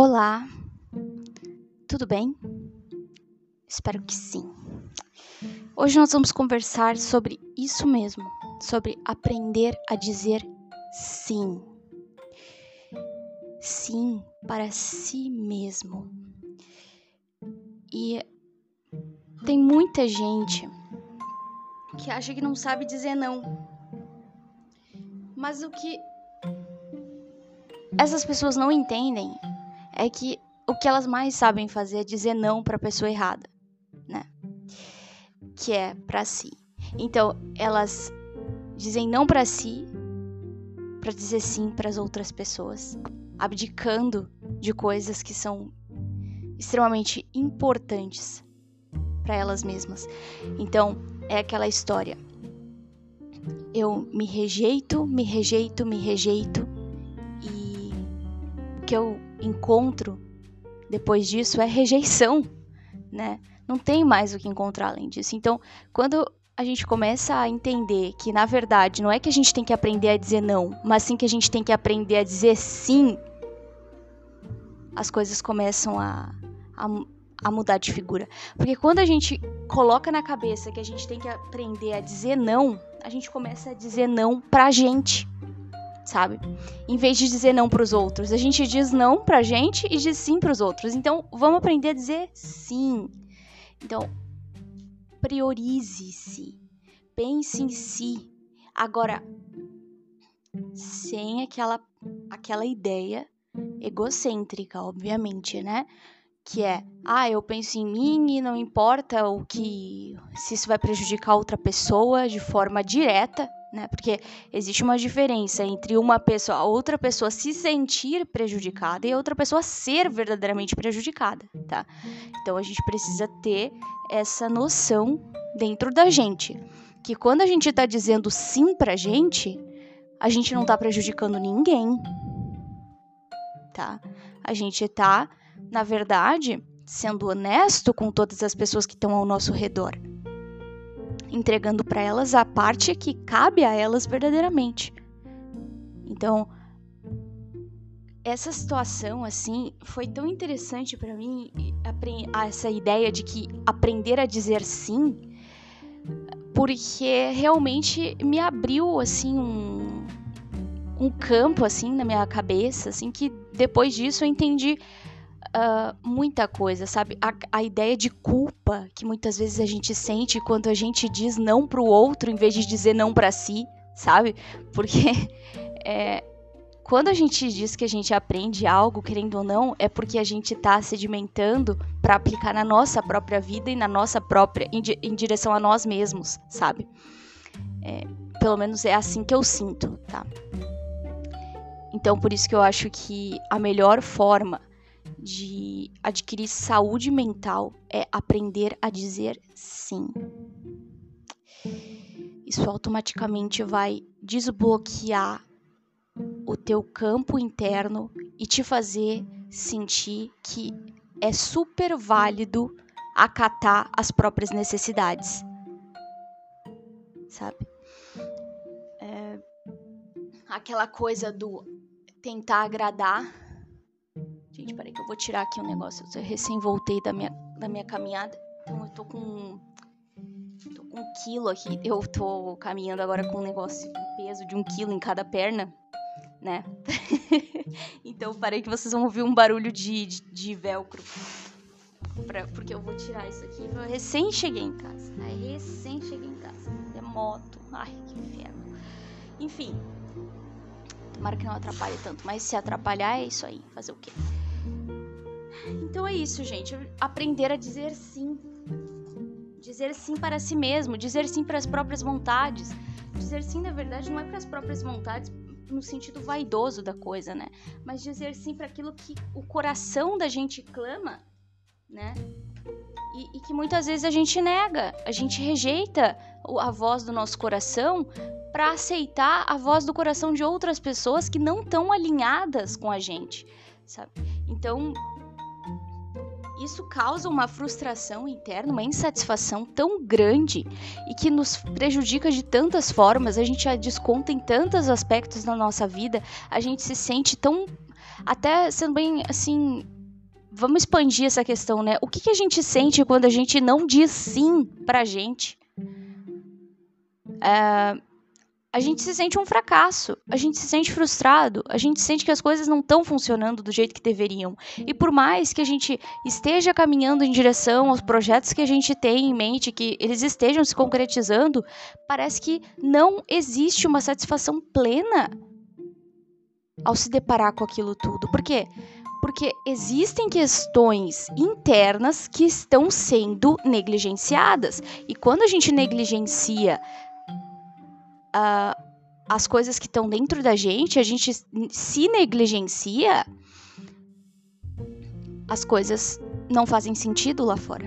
Olá, tudo bem? Espero que sim. Hoje nós vamos conversar sobre isso mesmo, sobre aprender a dizer sim. Sim para si mesmo. E tem muita gente que acha que não sabe dizer não. Mas o que essas pessoas não entendem é que o que elas mais sabem fazer é dizer não para a pessoa errada, né? Que é para si. Então, elas dizem não para si para dizer sim para as outras pessoas, abdicando de coisas que são extremamente importantes para elas mesmas. Então, é aquela história. Eu me rejeito, me rejeito, me rejeito e que eu encontro depois disso é rejeição, né? Não tem mais o que encontrar além disso. Então, quando a gente começa a entender que, na verdade, não é que a gente tem que aprender a dizer não, mas sim que a gente tem que aprender a dizer sim, as coisas começam a, a, a mudar de figura. Porque quando a gente coloca na cabeça que a gente tem que aprender a dizer não, a gente começa a dizer não pra gente sabe? Em vez de dizer não para os outros, a gente diz não pra gente e diz sim para os outros. Então, vamos aprender a dizer sim. Então, priorize-se. Pense em si. Agora, sem aquela aquela ideia egocêntrica, obviamente, né? Que é, ah, eu penso em mim e não importa o que se isso vai prejudicar outra pessoa de forma direta, né? Porque existe uma diferença entre uma pessoa, outra pessoa se sentir prejudicada e outra pessoa ser verdadeiramente prejudicada, tá? Então a gente precisa ter essa noção dentro da gente, que quando a gente tá dizendo sim pra gente, a gente não tá prejudicando ninguém, tá? A gente tá, na verdade, sendo honesto com todas as pessoas que estão ao nosso redor entregando para elas a parte que cabe a elas verdadeiramente. Então, essa situação assim foi tão interessante para mim essa ideia de que aprender a dizer sim porque realmente me abriu assim um, um campo assim na minha cabeça assim que depois disso eu entendi uh, muita coisa, sabe? A, a, ideia de culpa que muitas vezes a gente sente quando a gente diz não pro outro em vez de dizer não para si, sabe? Porque é, quando a gente diz que a gente aprende algo, querendo ou não, é porque a gente está sedimentando para aplicar na nossa própria vida e na nossa própria, em, em direção a nós mesmos, sabe? É, pelo menos é assim que eu sinto, tá? Então, por isso que eu acho que a melhor forma de adquirir saúde mental é aprender a dizer sim. Isso automaticamente vai desbloquear o teu campo interno e te fazer sentir que é super válido acatar as próprias necessidades. Sabe? É, aquela coisa do tentar agradar Gente, peraí que eu vou tirar aqui um negócio. Eu recém voltei da minha, da minha caminhada. Então eu tô com. Tô com um quilo aqui. Eu tô caminhando agora com um negócio, um peso de um quilo em cada perna, né? então parei que vocês vão ouvir um barulho de, de, de velcro. Pra, porque eu vou tirar isso aqui. Eu recém cheguei em casa. Aí recém cheguei em casa. É moto. Ai, que inferno. Enfim. Tomara que não atrapalhe tanto. Mas se atrapalhar, é isso aí. Fazer o quê? Então é isso, gente. Aprender a dizer sim. Dizer sim para si mesmo, dizer sim para as próprias vontades. Dizer sim, na verdade, não é para as próprias vontades no sentido vaidoso da coisa, né? Mas dizer sim para aquilo que o coração da gente clama, né? E, e, que muitas vezes a gente nega, a gente rejeita a voz do nosso coração para aceitar a voz do coração de outras pessoas que não estão alinhadas com a gente, sabe? Então, isso causa uma frustração interna, uma insatisfação tão grande e que nos prejudica de tantas formas, a gente já desconta em tantos aspectos da nossa vida, a gente se sente tão até sendo bem assim, vamos expandir essa questão, né? O que, que a gente sente quando a gente não diz sim pra gente? É, a gente se sente um fracasso, a gente se sente frustrado, a gente sente que as coisas não estão funcionando do jeito que deveriam. E por mais que a gente esteja caminhando em direção aos projetos que a gente tem em mente, que eles estejam se concretizando, parece que não existe uma satisfação plena ao se deparar com aquilo tudo. Por quê? Porque existem questões internas que estão sendo negligenciadas. E quando a gente negligencia uh, as coisas que estão dentro da gente, a gente se negligencia, as coisas não fazem sentido lá fora.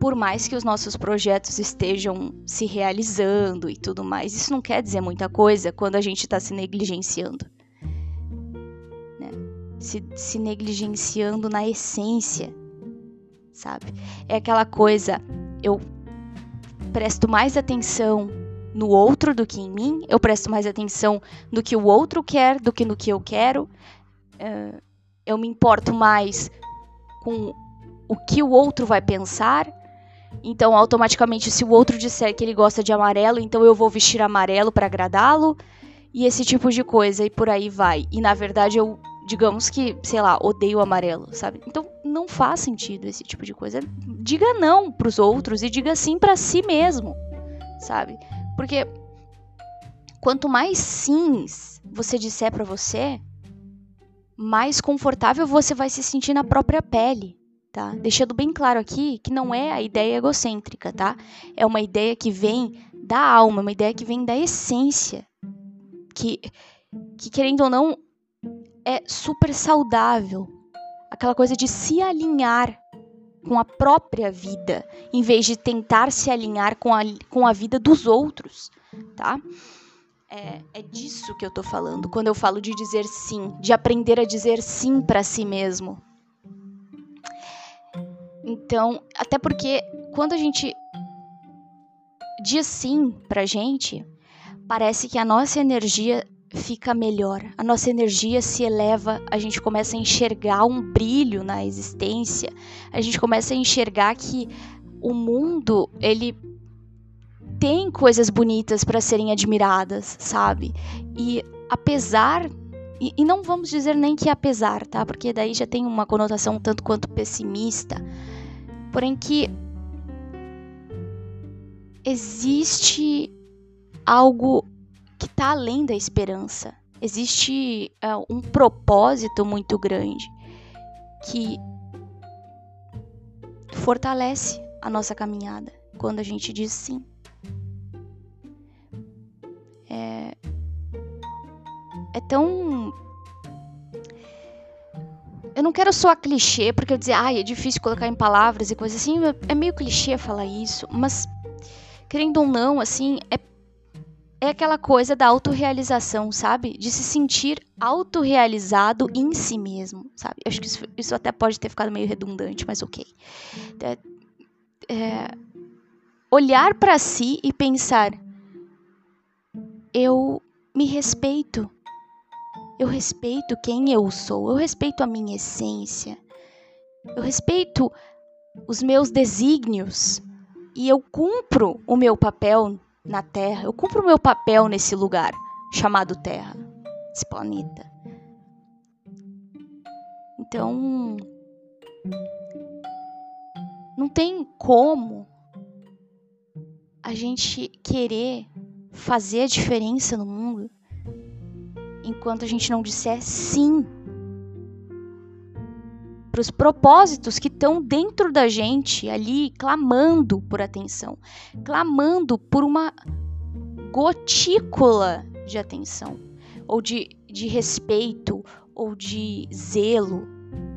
Por mais que os nossos projetos estejam se realizando e tudo mais, isso não quer dizer muita coisa quando a gente está se negligenciando. Né? Se, se negligenciando na essência, sabe? É aquela coisa, eu presto mais atenção no outro do que em mim, eu presto mais atenção no que o outro quer do que no que eu quero, uh, eu me importo mais com o que o outro vai pensar. Então, automaticamente, se o outro disser que ele gosta de amarelo, então eu vou vestir amarelo para agradá-lo, e esse tipo de coisa, e por aí vai. E na verdade, eu, digamos que, sei lá, odeio amarelo, sabe? Então, não faz sentido esse tipo de coisa. Diga não pros outros e diga sim para si mesmo, sabe? Porque quanto mais sims você disser para você, mais confortável você vai se sentir na própria pele, tá? Deixando bem claro aqui que não é a ideia egocêntrica, tá? É uma ideia que vem da alma, uma ideia que vem da essência, que, que querendo ou não é super saudável. Aquela coisa de se alinhar com a própria vida, em vez de tentar se alinhar com a, com a vida dos outros, tá? É, é disso que eu tô falando quando eu falo de dizer sim, de aprender a dizer sim para si mesmo. Então, até porque quando a gente diz sim pra gente, parece que a nossa energia fica melhor, a nossa energia se eleva, a gente começa a enxergar um brilho na existência, a gente começa a enxergar que o mundo, ele tem coisas bonitas para serem admiradas, sabe? E apesar e, e, não vamos dizer nem que apesar, tá? Porque daí já tem uma conotação tanto quanto pessimista. Porém que existe algo que está além da esperança. Existe uh, um propósito muito grande que fortalece a nossa caminhada quando a gente diz sim. É, é tão. Eu não quero soar clichê, porque eu dizer, ai, é difícil colocar em palavras e coisas assim, é meio clichê falar isso, mas querendo ou não, assim, é é aquela coisa da autorrealização, sabe? De se sentir autorrealizado em si mesmo, sabe? Eu acho que isso, isso, até pode ter ficado meio redundante, mas ok. É, é, olhar para si e pensar: eu me respeito. Eu respeito quem eu sou, eu respeito a minha essência, eu respeito os meus desígnios e eu cumpro o meu papel na Terra. Eu cumpro o meu papel nesse lugar chamado Terra, esse planeta. Então, não tem como a gente querer fazer a diferença no mundo enquanto a gente não disser sim para os propósitos que estão dentro da gente ali, clamando por atenção, clamando por uma gotícula de atenção, ou de, de respeito, ou de zelo,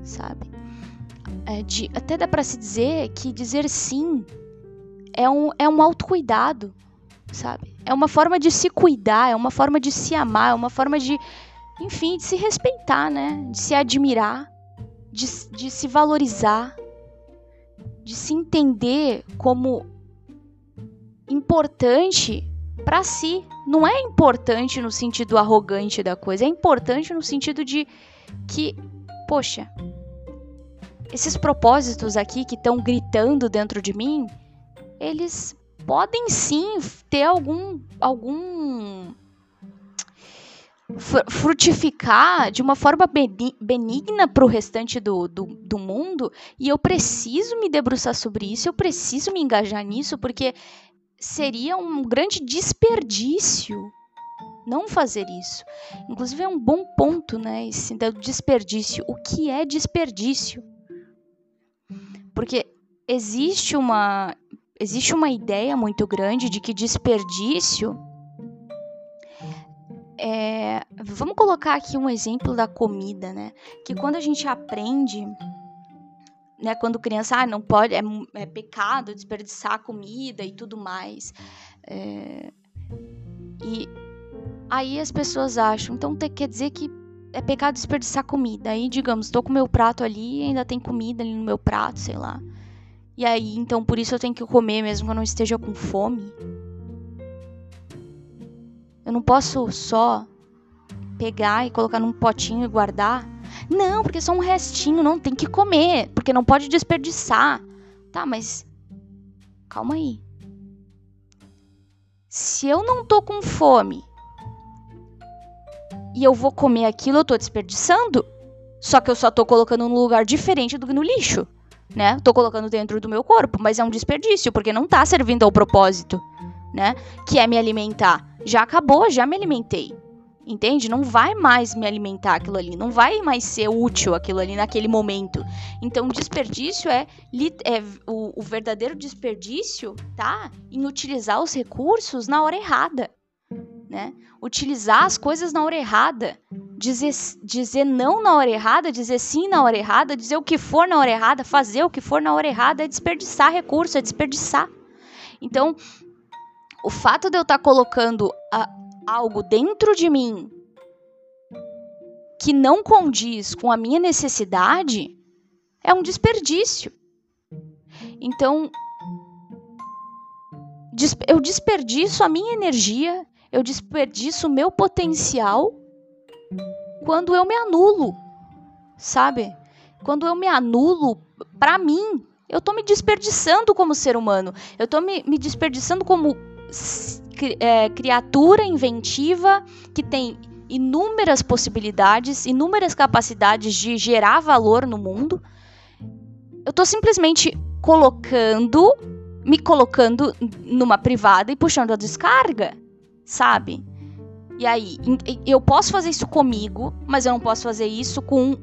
sabe? É de, até dá para se dizer que dizer sim é um, é um autocuidado, sabe? É uma forma de se cuidar, é uma forma de se amar, é uma forma de, enfim, de se respeitar, né? De se admirar de, de se valorizar, de se entender como importante para si, não é importante no sentido arrogante da coisa, é importante no sentido de que, poxa, esses propósitos aqui que estão gritando dentro de mim, eles podem sim ter algum algum frutificar de uma forma benigna para o restante do, do, do, mundo e eu preciso me debruçar sobre isso, eu preciso me engajar nisso, porque seria um grande desperdício não fazer isso. Inclusive é um bom ponto, né, esse desperdício. O que é desperdício? Porque existe uma existe uma ideia muito grande de que desperdício é, vamos colocar aqui um exemplo da comida, né? Que quando a gente aprende, né? Quando criança, ah, não pode, é, é pecado desperdiçar comida e tudo mais. É, e aí as pessoas acham, então quer dizer que é pecado desperdiçar comida. Aí, digamos, estou com meu prato ali ainda tem comida ali no meu prato, sei lá. E aí, então por isso eu tenho que comer mesmo que eu não esteja com fome. Eu não posso só pegar e colocar num potinho e guardar. Não, porque é só um restinho, não tem que comer, porque não pode desperdiçar. Tá, mas calma aí. Se eu não tô com fome e eu vou comer aquilo, eu tô desperdiçando? Só que eu só tô colocando num lugar diferente do que no lixo, né? Tô colocando dentro do meu corpo, mas é um desperdício, porque não tá servindo ao propósito, né? Que é me alimentar já acabou, já me alimentei. Entende? Não vai mais me alimentar aquilo ali, não vai mais ser útil aquilo ali naquele momento. Então, desperdício é, é o, o verdadeiro desperdício, tá? Em utilizar os recursos na hora errada, né? Utilizar as coisas na hora errada, dizer, dizer não na hora errada, dizer sim na hora errada, dizer o que for na hora errada, fazer o que for na hora errada é desperdiçar recurso, é desperdiçar. Então, o fato de eu estar tá colocando a, algo dentro de mim que não condiz com a minha necessidade é um desperdício. Então, eu desperdiço a minha energia, eu desperdiço o meu potencial quando eu me anulo, sabe? Quando eu me anulo para mim, eu tô me desperdiçando como ser humano, eu tô me, me desperdiçando como é, criatura inventiva que tem inúmeras possibilidades, inúmeras capacidades de gerar valor no mundo. Eu estou simplesmente colocando, me colocando numa privada e puxando a descarga, sabe? E aí, eu posso fazer isso comigo, mas eu não posso fazer isso com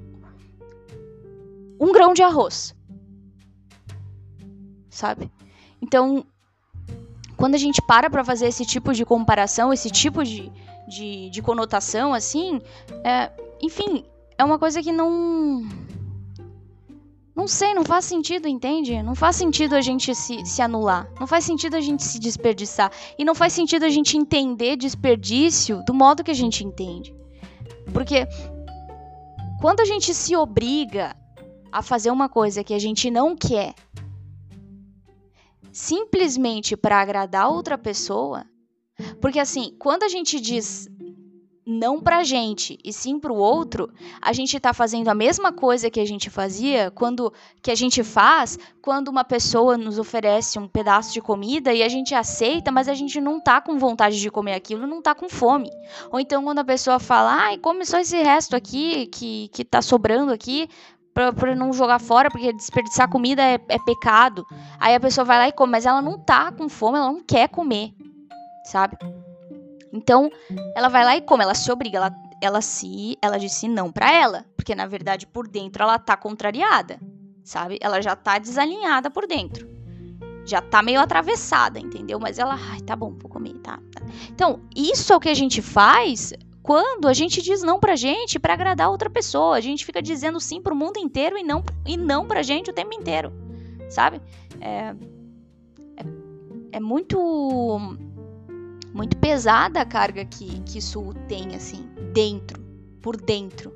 um grão de arroz. Sabe? Então, quando a gente para para fazer esse tipo de comparação, esse tipo de, de, de conotação, assim, é, enfim, é uma coisa que não. Não sei, não faz sentido, entende? Não faz sentido a gente se, se anular. Não faz sentido a gente se desperdiçar. E não faz sentido a gente entender desperdício do modo que a gente entende. Porque quando a gente se obriga a fazer uma coisa que a gente não quer simplesmente para agradar outra pessoa. Porque assim, quando a gente diz não pra gente e sim pro outro, a gente tá fazendo a mesma coisa que a gente fazia quando que a gente faz quando uma pessoa nos oferece um pedaço de comida e a gente aceita, mas a gente não tá com vontade de comer aquilo, não tá com fome. Ou então quando a pessoa fala: "Ai, come só esse resto aqui que que tá sobrando aqui", pra, pra não jogar fora, porque desperdiçar comida é, é pecado. Aí a pessoa vai lá e come, mas ela não tá com fome, ela não quer comer, sabe? Então, ela vai lá e come, ela se obriga, ela, ela se, ela disse não para ela, porque na verdade por dentro ela tá contrariada, sabe? Ela já tá desalinhada por dentro. Já tá meio atravessada, entendeu? Mas ela, ai, tá bom, vou comer, tá, tá. Então, isso é o que a gente faz quando a gente diz não pra gente para agradar outra pessoa. A gente fica dizendo sim pro mundo inteiro e não, e não pra gente o tempo inteiro. Sabe? É, é, é muito muito pesada a carga que, que isso tem, assim, dentro, por dentro.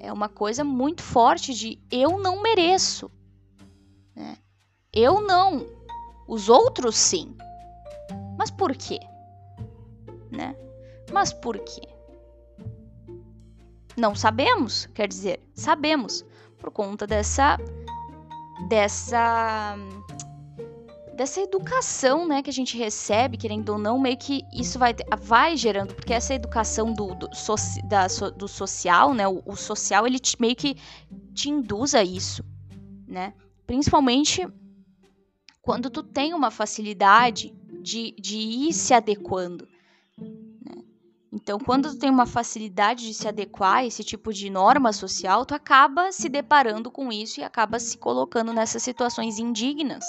É uma coisa muito forte de eu não mereço. Né? Eu não. Os outros sim. Mas por quê? né? Mas por quê? Não sabemos, quer dizer, sabemos por conta dessa dessa dessa educação, né, que a gente recebe, querendo ou não, meio que isso vai vai gerando, porque essa educação do do, soci, da, do social, né, o, o social ele te, meio que te induz a isso, né? Principalmente quando tu tem uma facilidade de, de ir se adequando. Então, quando tu tem uma facilidade de se adequar a esse tipo de norma social, tu acaba se deparando com isso e acaba se colocando nessas situações indignas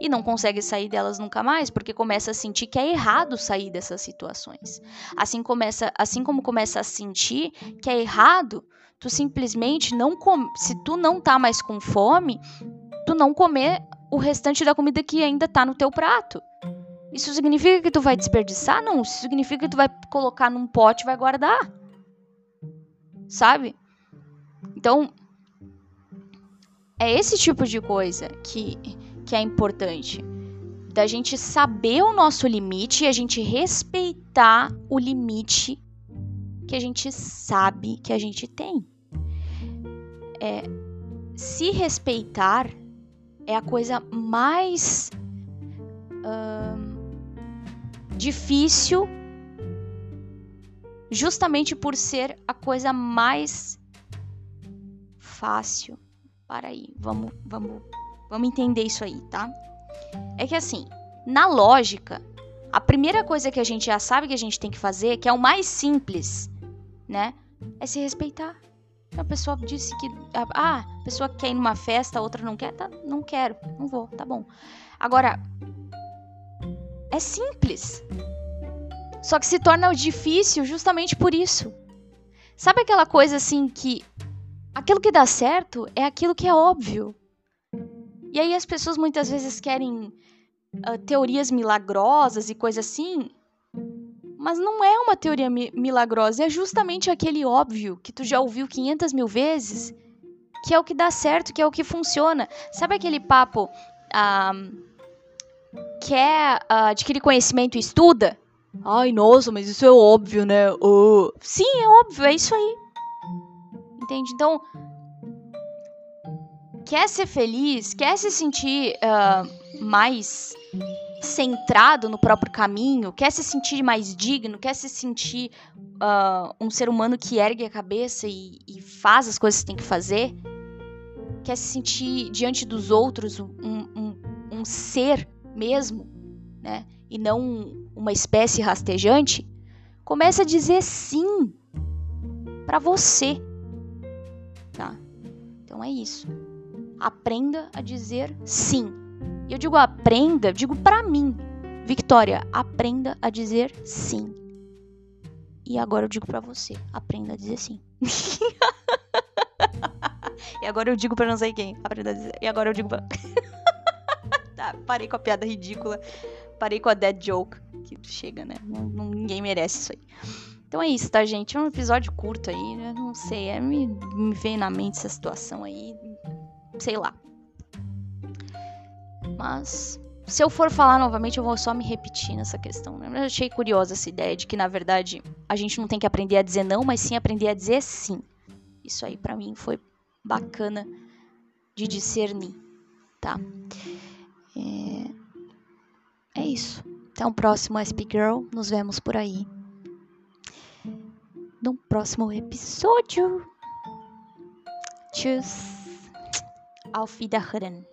e não consegue sair delas nunca mais, porque começa a sentir que é errado sair dessas situações. Assim começa, assim como começa a sentir que é errado, tu simplesmente não com, se tu não tá mais com fome, tu não comer o restante da comida que ainda tá no teu prato. Isso significa que tu vai desperdiçar? Não, isso significa que tu vai colocar num pote e vai guardar. Sabe? Então, é esse tipo de coisa que, que é importante. Da gente saber o nosso limite e a gente respeitar o limite que a gente sabe que a gente tem. É, se respeitar é a coisa mais. Uh, difícil justamente por ser a coisa mais fácil. Para aí, vamos, vamos, vamos entender isso aí, tá? É que assim, na lógica, a primeira coisa que a gente já sabe que a gente tem que fazer, que é o mais simples, né? É se respeitar. A pessoa disse que. Ah, a pessoa quer ir numa festa, a outra não quer, tá? Não quero, não vou, tá bom. Agora, é simples. Só que se torna difícil justamente por isso. Sabe aquela coisa assim que aquilo que dá certo é aquilo que é óbvio. E aí as pessoas muitas vezes querem uh, teorias milagrosas e coisa assim, mas não é uma teoria mi milagrosa, é justamente aquele óbvio que tu já ouviu 500 mil vezes, que é o que dá certo, que é o que funciona. Sabe aquele papo? Uh, quer uh, adquirir conhecimento e estuda, ai, nossa, mas isso é óbvio, né? Uh. Sim, é óbvio, é isso aí. Entende? Então, quer ser feliz, quer se sentir uh, mais centrado no próprio caminho, quer se sentir mais digno, quer se sentir uh, um ser humano que ergue a cabeça e, e, faz as coisas que tem que fazer, quer se sentir diante dos outros um, um, um ser mesmo, né? E não uma espécie rastejante, comece a dizer sim para você, tá? Então é isso. Aprenda a dizer sim. Eu digo aprenda, digo para mim. Victoria, aprenda a dizer sim. E agora eu digo para você, aprenda a dizer sim. e agora eu digo para não sei quem, aprenda a dizer. E agora eu digo. Tá, parei com a piada ridícula. Parei com a dead joke. Que chega, né? Não, ninguém merece isso aí. Então é isso, tá, gente? É um episódio curto aí, né? Não sei, é, me, me veio na mente essa situação aí. Sei lá. Mas se eu for falar novamente, eu vou só me repetir nessa questão. Né? Eu achei curiosa essa ideia de que, na verdade, a gente não tem que aprender a dizer não, mas sim aprender a dizer sim. Isso aí, para mim, foi bacana de discernir, tá? É, é isso. Até o próximo SP Girl. Nos vemos por aí. No próximo episódio. Tschüss. Auf Wiederhören.